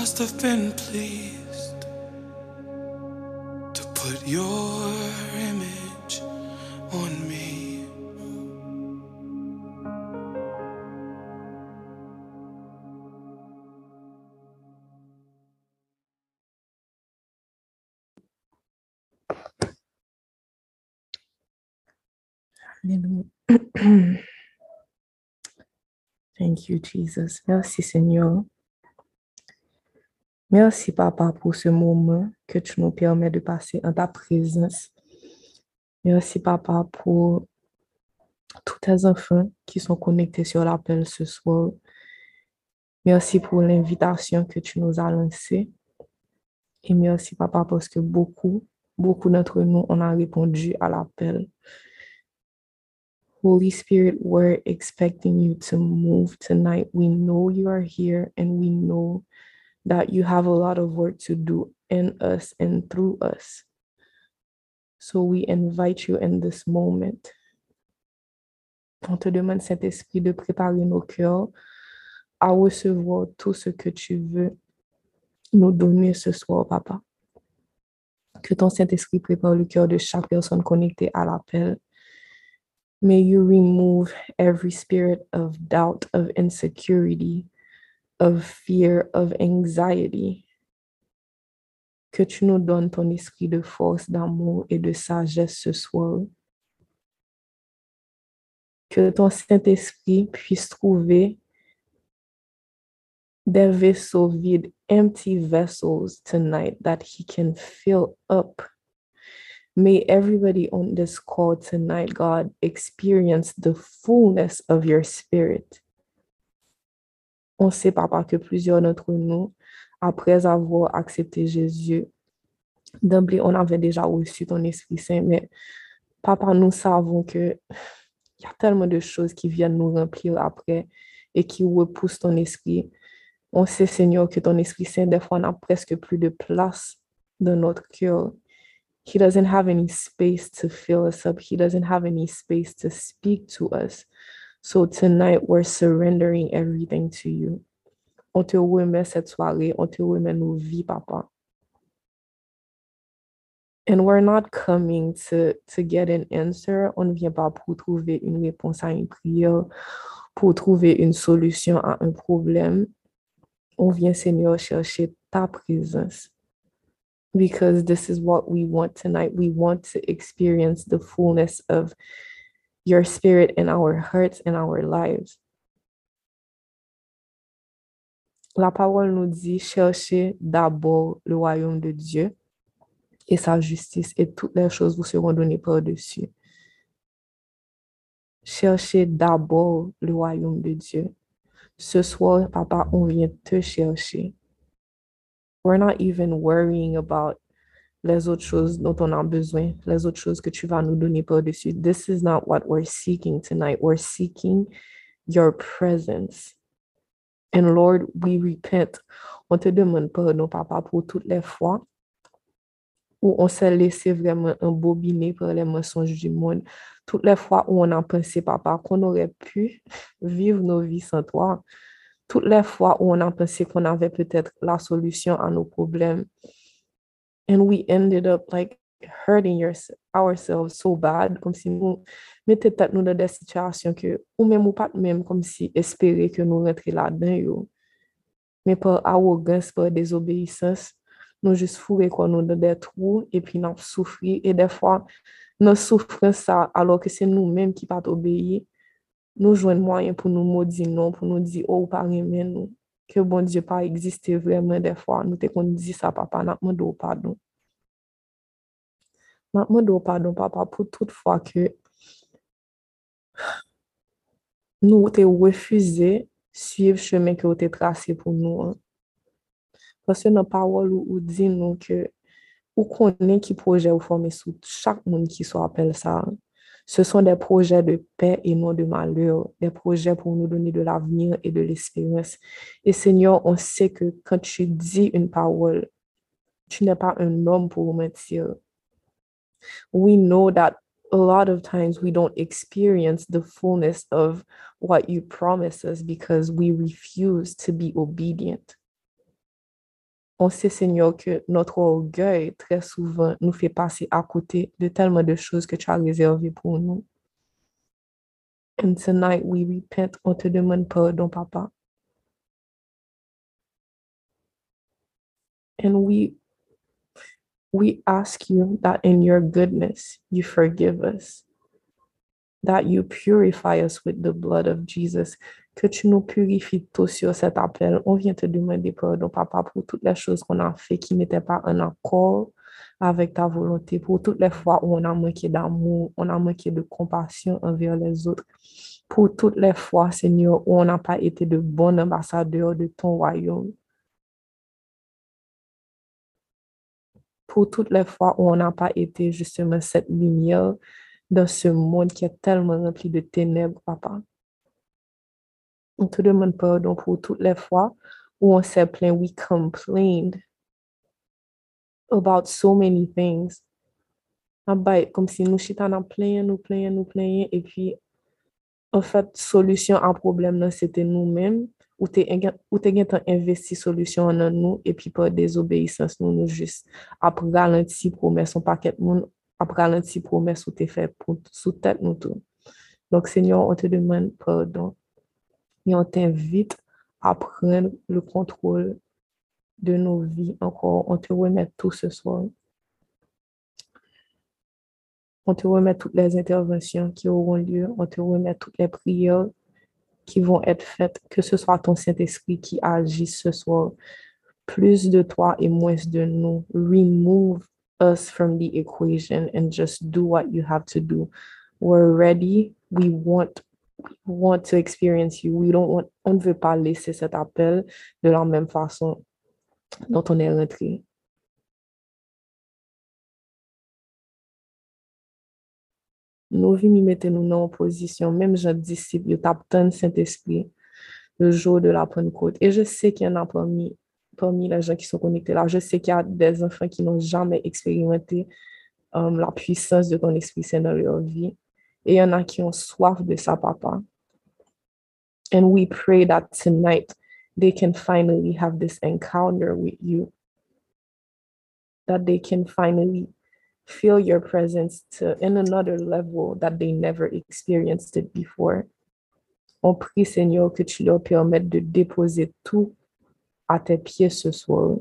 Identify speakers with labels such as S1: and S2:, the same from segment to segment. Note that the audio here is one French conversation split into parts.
S1: must have been pleased to put your image on me.
S2: Thank you, Jesus. Merci, Seigneur. Merci, Papa, pour ce moment que tu nous permets de passer en ta présence. Merci, Papa, pour tous tes enfants qui sont connectés sur l'appel ce soir. Merci pour l'invitation que tu nous as lancée. Et merci, Papa, parce que beaucoup, beaucoup d'entre nous, on a répondu à l'appel. Holy Spirit, we're expecting you to move tonight. We know you are here and we know that you have a lot of work to do in us and through us. So we invite you in this moment. On te demande, Saint-Esprit, de préparer nos cœurs à recevoir tout ce que tu veux nous donner ce soir, Papa. Que ton Saint-Esprit prépare le cœur de chaque personne connectée à l'appel. May you remove every spirit of doubt, of insecurity, of fear, of anxiety. Que tu nous donnes ton esprit de force, d'amour et de sagesse ce soir. Que ton Saint-Esprit puisse trouver des vaisseaux vides, empty vessels tonight that he can fill up. May everybody on this call tonight, God, experience the fullness of your spirit. On sait, Papa, que plusieurs d'entre nous, après avoir accepté Jésus, d'emblée, on avait déjà reçu ton Esprit Saint, mais Papa, nous savons que il y a tellement de choses qui viennent nous remplir après et qui repoussent ton esprit. On sait, Seigneur, que ton Esprit Saint, des fois, n'a presque plus de place dans notre cœur. He doesn't have any space to fill us up. He doesn't have any space to speak to us. So tonight, we're surrendering everything to you. On te remet cette soirée, on te remet nos vies, Papa. And we're not coming to, to get an answer. On ne vient pas pour trouver une réponse à une prière, pour trouver une solution à un problème. On vient, Seigneur, chercher ta présence. Because this is what we want tonight. We want to experience the fullness of your spirit in our hearts and our lives. La parole nous dit cherchez d'abord le royaume de Dieu et sa justice, et toutes les choses vous seront données par-dessus. Cherchez d'abord le royaume de Dieu. Ce soir, Papa, on vient te chercher. We're not even worrying about les autres choses dont on a besoin, les autres choses que tu vas nous donner par-dessus. This is not what we're seeking tonight. We're seeking your presence. And Lord, we repent. On te demande pardon, Papa, pour toutes les fois où on s'est laissé vraiment embobiner par les mensonges du monde. Toutes les fois où on a pensé, Papa, qu'on aurait pu vivre nos vies sans toi. Toutes les fois où on a pensé qu'on avait peut-être la solution à nos problèmes. and we ended up like hurting your, ourselves so bad, kom si nou mette tet nou de de sityasyon ke ou mèm ou pat mèm kom si espere ke nou rentre la den yo. Mè pa awogans, pa dezobeysans, nou jist fure kon nou de de trou, epi nan soufri, e defwa nan soufren sa, alò ke se nou mèm ki pat obeyi, nou jwen mwayen pou nou modi nou, pou nou di ou oh, pa remen nou. Que bon Dieu pas exister vraiment des fois. Nous qu'on dit ça, papa, nous demandons pardon. Nous demandons pardon, papa, pour toute fois que nous t'ai refusé suivre le chemin que tu as tracé pour nous. hein. Parce que dans la parole, ou dit nous que ou connaît qui projet ou formé sous chaque monde qui soit appelle ça. Ce sont des projets de paix et non de malheur, des projets pour nous donner de l'avenir et de l'espérance. Et Seigneur, on sait que quand tu dis une parole, tu n'es pas un homme pour mentir. We know that a lot of times we don't experience the fullness of what you promise us because we refuse to be obedient. On sait, Seigneur, que notre orgueil, très souvent, nous fait passer à côté de tellement de choses que tu as réservées pour nous. And tonight we repent, on te demande pardon, Papa. And we we ask you that in your goodness you forgive us, that you purify us with the blood of Jesus, que tu nous purifies tous sur cet appel. On vient te demander pardon, Papa, pour toutes les choses qu'on a fait qui n'étaient pas en accord avec ta volonté, pour toutes les fois où on a manqué d'amour, on a manqué de compassion envers les autres, pour toutes les fois, Seigneur, où on n'a pas été de bons ambassadeurs de ton royaume. Pour toutes les fois où on n'a pas été justement cette lumière dans ce monde qui est tellement rempli de ténèbres, Papa. On te demande pardon pour toutes les fois où on s'est plaint, we complained about so many things. Ah bah, comme si nous chitons en plein, nous plaignons, nous plaignons, et puis, en fait, solution à problème, c'était nous-mêmes, ou tu as investi solution en nous, et puis par désobéissance, nous, nous juste, après ralenti promesse, on paquet monde, après ralenti promesse, ou fait pour, sous tête nous tout. Donc, Seigneur, on te demande pardon et on t'invite à prendre le contrôle de nos vies encore. On te remet tout ce soir. On te remet toutes les interventions qui auront lieu. On te remet toutes les prières qui vont être faites. Que ce soit ton Saint-Esprit qui agit ce soir. Plus de toi et moins de nous. Remove us from the equation and just do what you have to do. We're ready. We want want to experience you. We don't want, on ne veut pas laisser cet appel de la même façon dont on est rentré. Nous venons mettre nous en position, même Jean disciple, le Saint-Esprit le jour de la Pentecôte. Et je sais qu'il y en a parmi, parmi les gens qui sont connectés là. Je sais qu'il y a des enfants qui n'ont jamais expérimenté um, la puissance de ton Esprit Saint dans leur vie. Et il y en a qui ont soif de ça, papa. And we pray that tonight they can finally have this encounter with you. That they can finally feel your presence to in another level that they never experienced it before. On prie, Seigneur, que tu leur permettes de déposer tout à tes pieds ce soir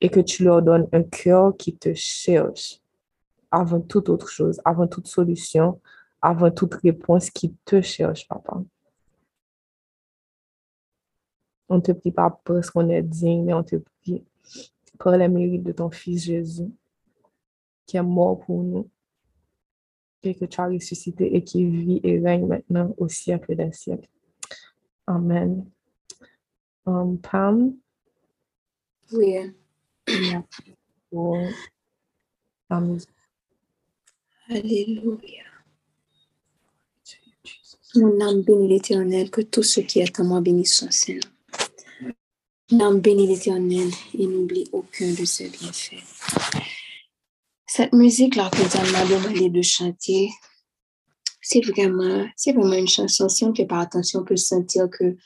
S2: et que tu leur donnes un cœur qui te cherche avant toute autre chose, avant toute solution, avant toute réponse qui te cherche, papa. On te prie pas parce qu'on est digne, mais on te prie pour les mérites de ton Fils Jésus, qui est mort pour nous, et que tu as ressuscité et qui vit et règne maintenant au siècle des siècles. Amen. Um, Pam?
S3: Oui.
S2: Pour la musique.
S3: Alléluia. Mon âme bénit l'éternel, que tout ce qui est en moi bénisse son Seigneur. Mon âme bénit l'éternel et n'oublie aucun de ses bienfaits. Cette musique-là que Diane m'a demandé de chanter, c'est vraiment, c'est vraiment une chanson. Si on ne fait pas attention, on peut sentir que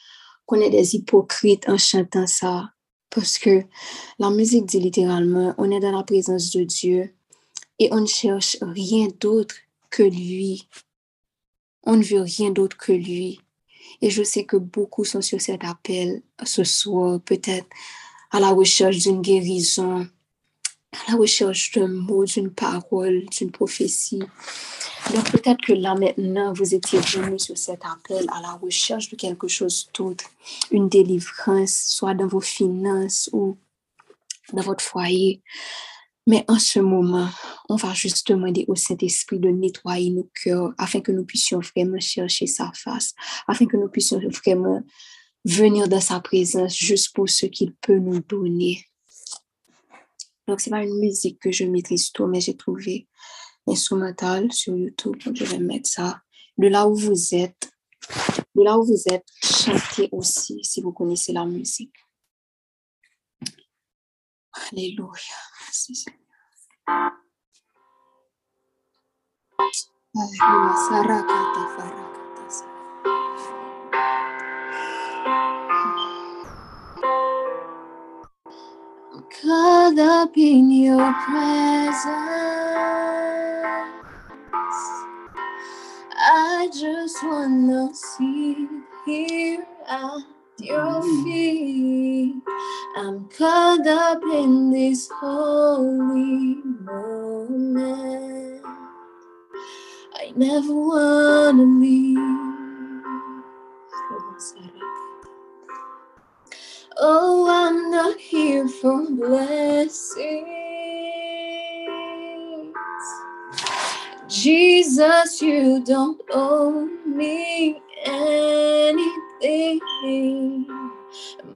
S3: qu'on est des hypocrites en chantant ça. Parce que la musique dit littéralement, on est dans la présence de Dieu et on ne cherche rien d'autre que lui. On ne veut rien d'autre que lui. Et je sais que beaucoup sont sur cet appel ce soir, peut-être à la recherche d'une guérison, à la recherche d'un mot, d'une parole, d'une prophétie. Donc peut-être que là maintenant, vous étiez venus sur cet appel à la recherche de quelque chose d'autre, une délivrance, soit dans vos finances ou dans votre foyer. Mais en ce moment, on va juste demander au Saint-Esprit de nettoyer nos cœurs afin que nous puissions vraiment chercher sa face, afin que nous puissions vraiment venir dans sa présence juste pour ce qu'il peut nous donner. Donc, c'est pas une musique que je maîtrise tout, mais j'ai trouvé instrumental sur YouTube. Donc, je vais mettre ça. De là où vous êtes, de là où vous êtes, chantez aussi si vous connaissez la musique. Alléluia. Sa. up in your presence. I just wanna sit here at your feet. I'm caught up in this holy never wanna leave. Oh, I'm not here for blessings. Jesus, you don't owe me anything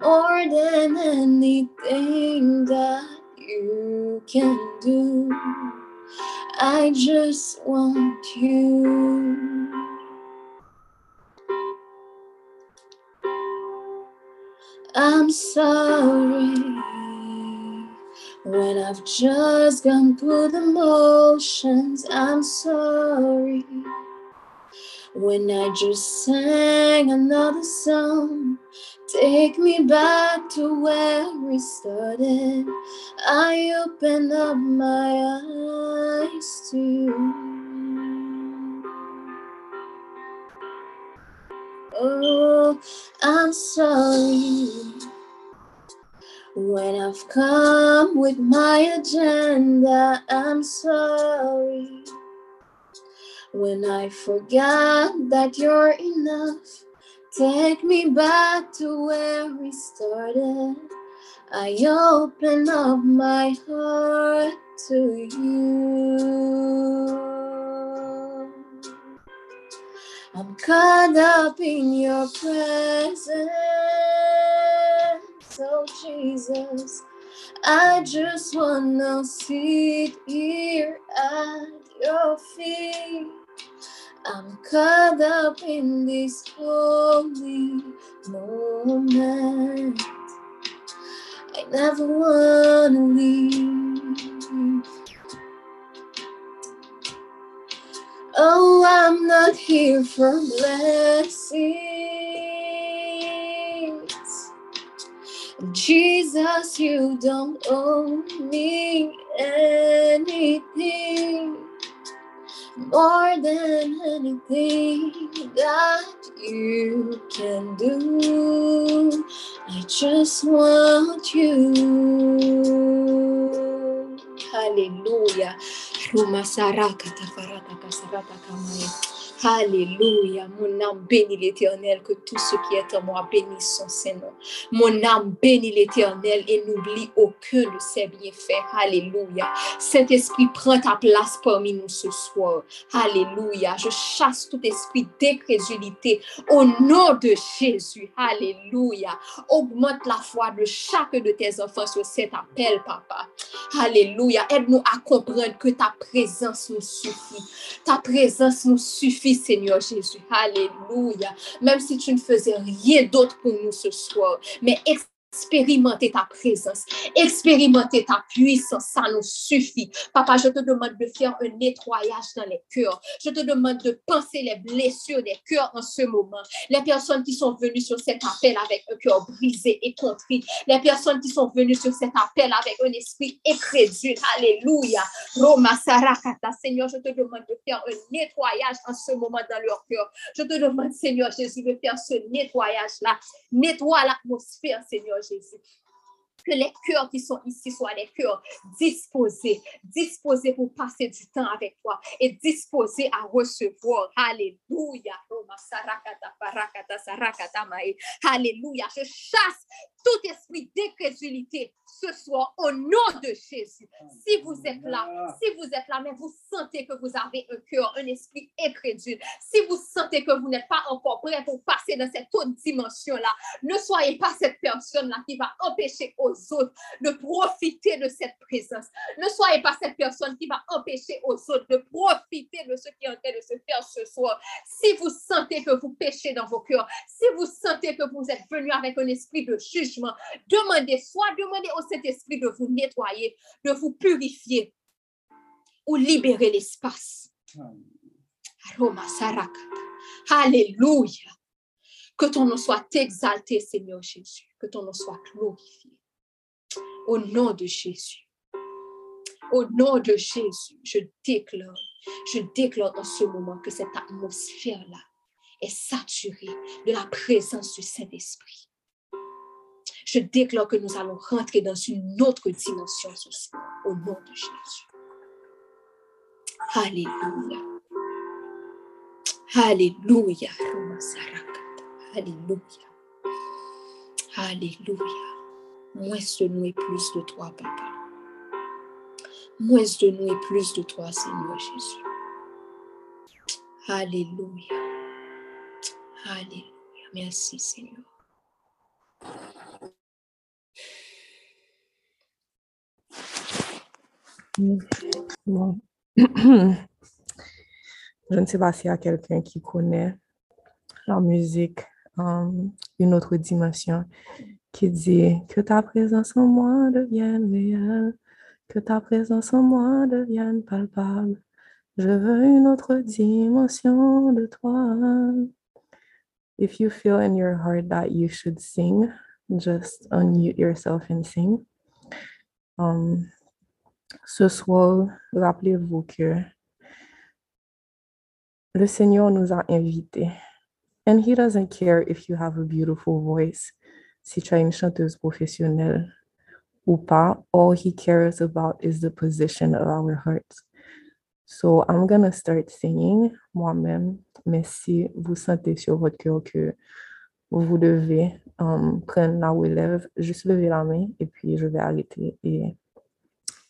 S3: more than anything that you can do. I just want you. I'm sorry when I've just gone through the motions. I'm sorry when I just sang another song. Take me back to where we started. I open up my eyes Oh, I'm sorry when I've come with my agenda. I'm sorry when I forgot that you're enough. Take me back to where we started. I open up my heart to you. I'm caught up in your presence. Oh, Jesus, I just wanna sit here at your feet. I'm caught up in this holy moment. I never wanna leave. I'm not here for blessings. Jesus, you don't owe me anything more than anything that you can do. I just want you. Hallelujah. Rumah Sarah kata Farataka Sarataka Maya. Alléluia. Mon âme bénit l'éternel, que tout ce qui est en moi bénisse son Saint-Nom. Mon âme bénit l'éternel et n'oublie aucun de ses bienfaits. Alléluia. Saint-Esprit, prends ta place parmi nous ce soir. Alléluia. Je chasse tout esprit d'incrédulité au nom de Jésus. Alléluia. Augmente la foi de chacun de tes enfants sur cet appel, papa. Alléluia. Aide-nous à comprendre que ta présence nous suffit. Ta présence nous suffit, Seigneur Jésus. Alléluia. Même si tu ne faisais rien d'autre pour nous ce soir, mais expérimenter ta présence, expérimenter ta puissance, ça nous suffit. Papa, je te demande de faire un nettoyage dans les cœurs. Je te demande de penser les blessures des cœurs en ce moment. Les personnes qui sont venues sur cet appel avec un cœur brisé et contrit. Les personnes qui sont venues sur cet appel avec un esprit incrédule. Alléluia. Roma Sarakata. Seigneur, je te demande de faire un nettoyage en ce moment dans leur cœur. Je te demande, Seigneur Jésus, de faire ce nettoyage-là. Nettoie l'atmosphère, Seigneur Jésus. Que les cœurs qui sont ici soient des cœurs disposés, disposés pour passer du temps avec toi et disposés à recevoir. Alléluia. Alléluia. Je chasse tout esprit d'incrédulité ce soir au nom de Jésus. Si vous êtes là, si vous êtes là, mais vous sentez que vous avez un cœur, un esprit incrédule, si vous sentez que vous n'êtes pas encore prêt pour passer dans cette autre dimension-là, ne soyez pas cette personne-là qui va empêcher aux autres de profiter de cette présence. Ne soyez pas cette personne qui va empêcher aux autres de profiter de ce qui est en train de se faire ce soir. Si vous sentez que vous péchez dans vos cœurs, si vous sentez que vous êtes venu avec un esprit de jugement, demandez, soit demandez au Saint-Esprit de vous nettoyer, de vous purifier ou libérer l'espace. Aroma sarakata. Alléluia. Que ton nom soit exalté, Seigneur Jésus. Que ton nom soit glorifié. Au nom de Jésus. Au nom de Jésus, je déclare, je déclare en ce moment que cette atmosphère-là est saturée de la présence du Saint-Esprit. Je déclare que nous allons rentrer dans une autre dimension ce soir, au nom de Jésus. Alléluia. Alléluia. Alléluia. Alléluia. Moins de nous et plus de toi, Papa. Moins de nous et plus de toi, Seigneur Jésus. Alléluia. Alléluia. Merci, Seigneur.
S2: Bon. Je ne sais pas s'il y a quelqu'un qui connaît la musique, um, une autre dimension, qui dit que ta présence en moi devienne réelle, que ta présence en moi devienne palpable. Je veux une autre dimension de toi. If you feel in your heart that you should sing, just unmute yourself and sing. Um, ce soir, rappelez-vous que le Seigneur nous a invités. And he doesn't care if you have a beautiful voice, si tu as une chanteuse professionnelle ou pas. All he cares about is the position of our hearts. So I'm gonna start singing moi-même, mais si vous sentez sur votre cœur que vous devez um, prendre la relève, juste levez la main et puis je vais arrêter et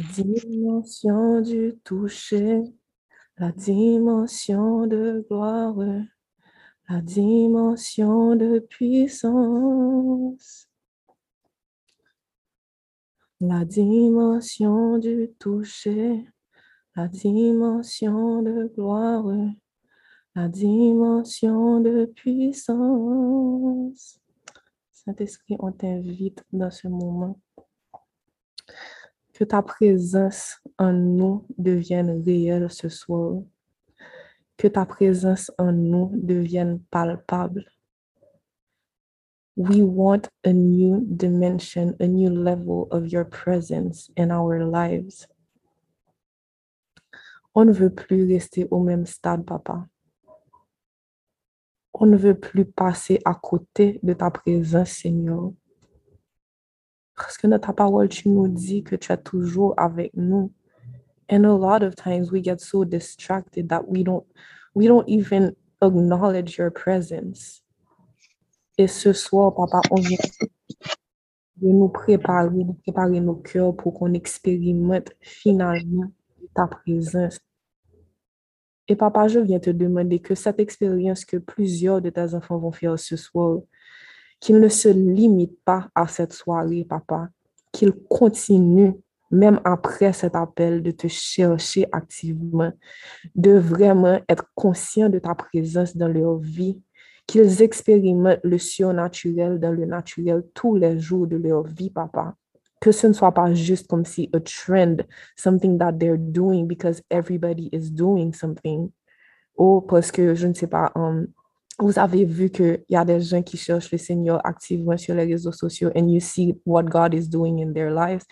S2: La dimension du toucher, la dimension de gloire, la dimension de puissance, la dimension du toucher, la dimension de gloire, la dimension de puissance. Saint-Esprit, on t'invite dans ce moment que ta présence en nous devienne réelle ce soir. Que ta présence en nous devienne palpable. We want a new dimension, a new level of your presence in our lives. On ne veut plus rester au même stade, papa. On ne veut plus passer à côté de ta présence, Seigneur. Parce que notre parole, tu nous dis que tu es toujours avec nous. And a lot of times we get so distracted that we don't, we don't even acknowledge your presence. Et ce soir, papa, on vient de nous préparer, de préparer nos cœurs pour qu'on expérimente finalement ta présence. Et papa, je viens te demander que cette expérience que plusieurs de tes enfants vont faire ce soir, qu'il ne se limite pas à cette soirée, papa, qu'il continue, même après cet appel, de te chercher activement, de vraiment être conscient de ta présence dans leur vie, qu'ils expérimentent le surnaturel dans le naturel tous les jours de leur vie, papa. Que ce ne soit pas juste comme si a trend, something that they're doing because everybody is doing something. Ou parce que, je ne sais pas, um, vous avez vu qu'il y a des gens qui cherchent le Seigneur activement sur les réseaux sociaux and you see what God is doing in their lives.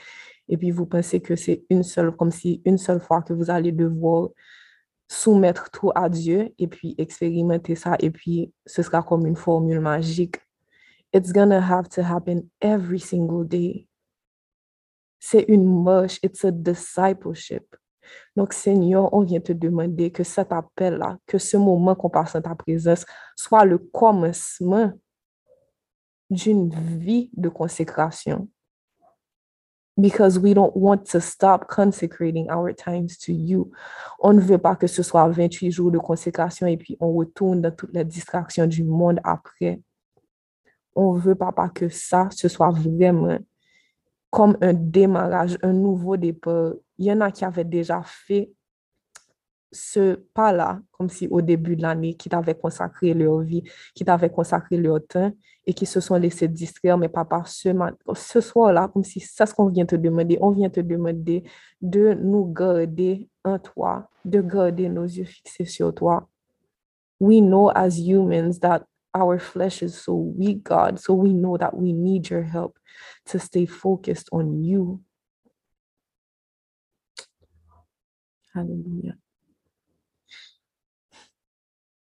S2: Et puis vous pensez que c'est une seule, comme si une seule fois que vous allez devoir soumettre tout à Dieu et puis expérimenter ça et puis ce sera comme une formule magique. It's gonna have to happen every single day. C'est une marche, it's a discipleship. Donc, Seigneur, on vient te demander que cet appel-là, que ce moment qu'on passe en ta présence soit le commencement d'une vie de consécration. Because we don't want to stop consecrating our times to you. On ne veut pas que ce soit 28 jours de consécration et puis on retourne dans toutes les distractions du monde après. On veut, papa, que ça, ce soit vraiment comme un démarrage, un nouveau départ. Il y en a qui avaient déjà fait ce pas-là, comme si au début de l'année, qui t'avaient consacré leur vie, qui t'avaient consacré leur temps et qui se sont laissés distraire, mais pas par ce, ce soir-là, comme si c'est ce qu'on vient te demander. On vient te demander de nous garder en toi, de garder nos yeux fixés sur toi. We know as humans that our flesh is so weak, God, so we know that we need your help to stay focused on you. Hallelujah.